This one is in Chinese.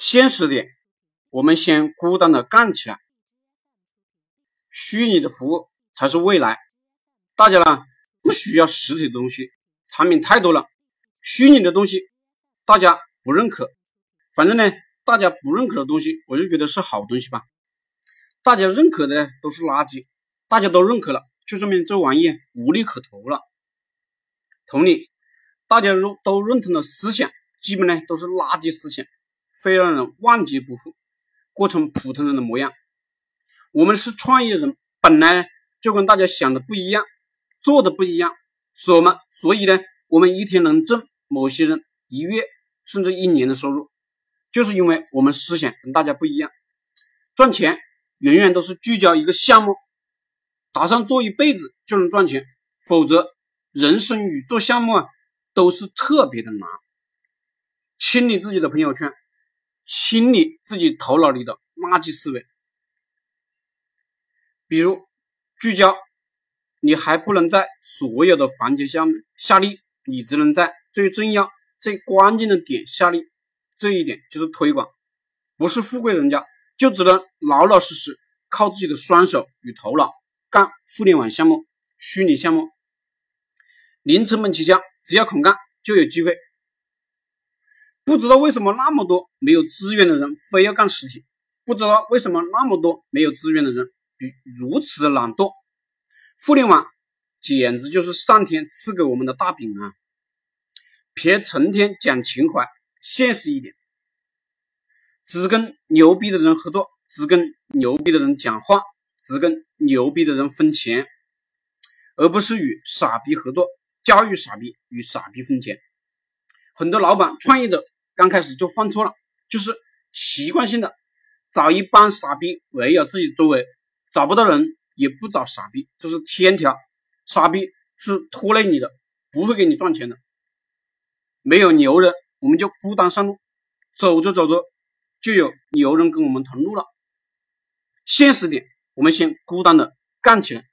现实点，我们先孤单的干起来。虚拟的服务才是未来。大家呢不需要实体的东西，产品太多了。虚拟的东西大家不认可，反正呢大家不认可的东西，我就觉得是好东西吧。大家认可的都是垃圾，大家都认可了，就说明这玩意无利可图了。同理，大家都都认同的思想，基本呢都是垃圾思想。会让人万劫不复，过成普通人的模样。我们是创业人，本来就跟大家想的不一样，做的不一样，所么？所以呢，我们一天能挣某些人一月甚至一年的收入，就是因为我们思想跟大家不一样。赚钱远远都是聚焦一个项目，打算做一辈子就能赚钱，否则人生与做项目啊都是特别的难。清理自己的朋友圈。清理自己头脑里的垃圾思维，比如聚焦，你还不能在所有的环节下面下力，你只能在最重要、最关键的点下力。这一点就是推广，不是富贵人家，就只能老老实实靠自己的双手与头脑干互联网项目、虚拟项目，零成本起家，只要肯干就有机会。不知道为什么那么多没有资源的人非要干实体，不知道为什么那么多没有资源的人比如此的懒惰。互联网简直就是上天赐给我们的大饼啊！别成天讲情怀，现实一点，只跟牛逼的人合作，只跟牛逼的人讲话，只跟牛逼的人分钱，而不是与傻逼合作，教育傻逼，与傻逼分钱。很多老板、创业者。刚开始就犯错了，就是习惯性的找一帮傻逼围绕自己周围，找不到人也不找傻逼，这是天条。傻逼是拖累你的，不会给你赚钱的。没有牛人，我们就孤单上路，走着走着就有牛人跟我们同路了。现实点，我们先孤单的干起来。